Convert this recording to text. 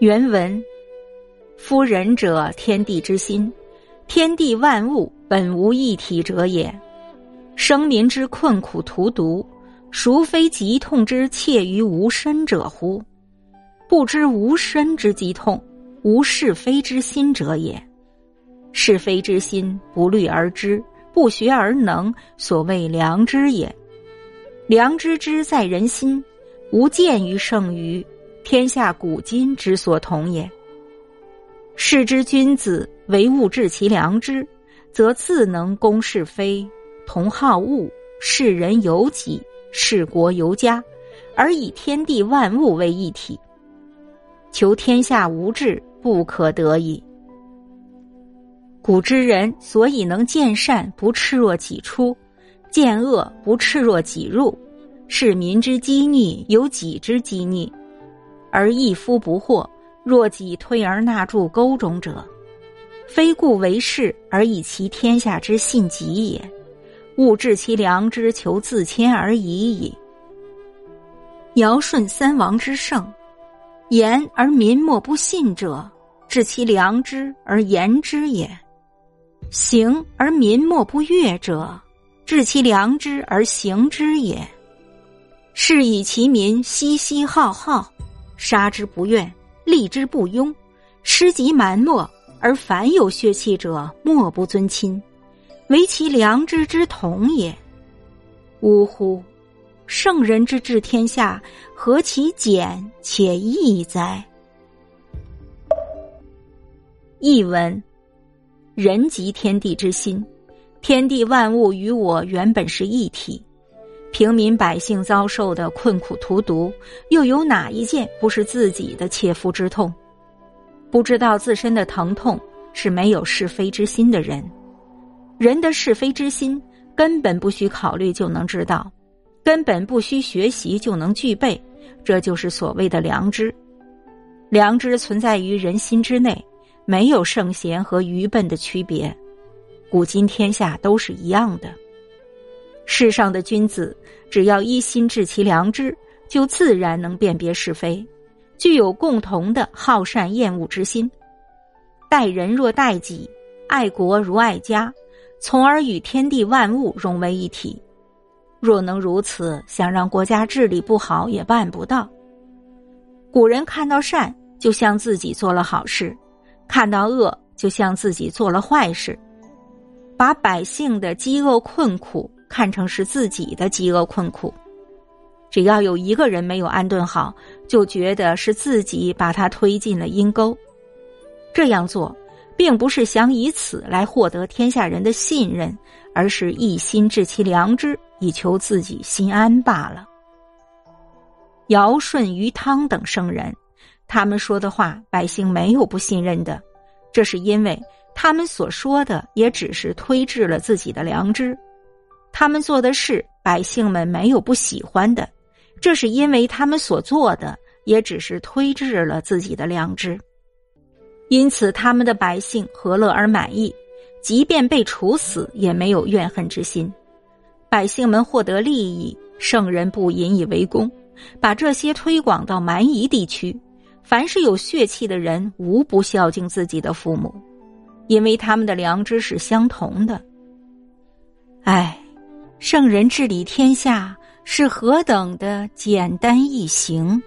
原文：夫仁者，天地之心，天地万物本无一体者也。生民之困苦荼毒，孰非疾痛之切于无身者乎？不知无身之疾痛，无是非之心者也。是非之心，不虑而知，不学而能，所谓良知也。良知之在人心，无见于圣于天下古今之所同也。是之君子，唯物致其良知，则自能公是非。同好恶，视人由己，视国由家，而以天地万物为一体。求天下无志，不可得矣。古之人所以能见善不赤若己出，见恶不赤若己入，是民之积逆有己之积逆，而一夫不惑，若己推而纳诸沟中者，非故为是而以其天下之信己也。勿治其良知，求自谦而已矣。尧舜三王之圣，言而民莫不信者，治其良知而言之也；行而民莫不悦者，治其良知而行之也。是以其民熙熙浩浩，杀之不怨，立之不庸，失及蛮漠，而凡有血气者，莫不尊亲。唯其良知之同也。呜呼！圣人之治天下，何其简且易哉！译文：人即天地之心，天地万物与我原本是一体。平民百姓遭受的困苦荼毒，又有哪一件不是自己的切肤之痛？不知道自身的疼痛，是没有是非之心的人。人的是非之心，根本不需考虑就能知道，根本不需学习就能具备，这就是所谓的良知。良知存在于人心之内，没有圣贤和愚笨的区别，古今天下都是一样的。世上的君子，只要一心治其良知，就自然能辨别是非，具有共同的好善厌恶之心，待人若待己，爱国如爱家。从而与天地万物融为一体。若能如此，想让国家治理不好也办不到。古人看到善，就像自己做了好事；看到恶，就像自己做了坏事。把百姓的饥饿困苦看成是自己的饥饿困苦。只要有一个人没有安顿好，就觉得是自己把他推进了阴沟。这样做。并不是想以此来获得天下人的信任，而是一心治其良知，以求自己心安罢了。尧舜禹汤等圣人，他们说的话，百姓没有不信任的，这是因为他们所说的也只是推至了自己的良知；他们做的事，百姓们没有不喜欢的，这是因为他们所做的也只是推至了自己的良知。因此，他们的百姓何乐而满意，即便被处死，也没有怨恨之心。百姓们获得利益，圣人不引以为功，把这些推广到蛮夷地区。凡是有血气的人，无不孝敬自己的父母，因为他们的良知是相同的。唉，圣人治理天下是何等的简单易行！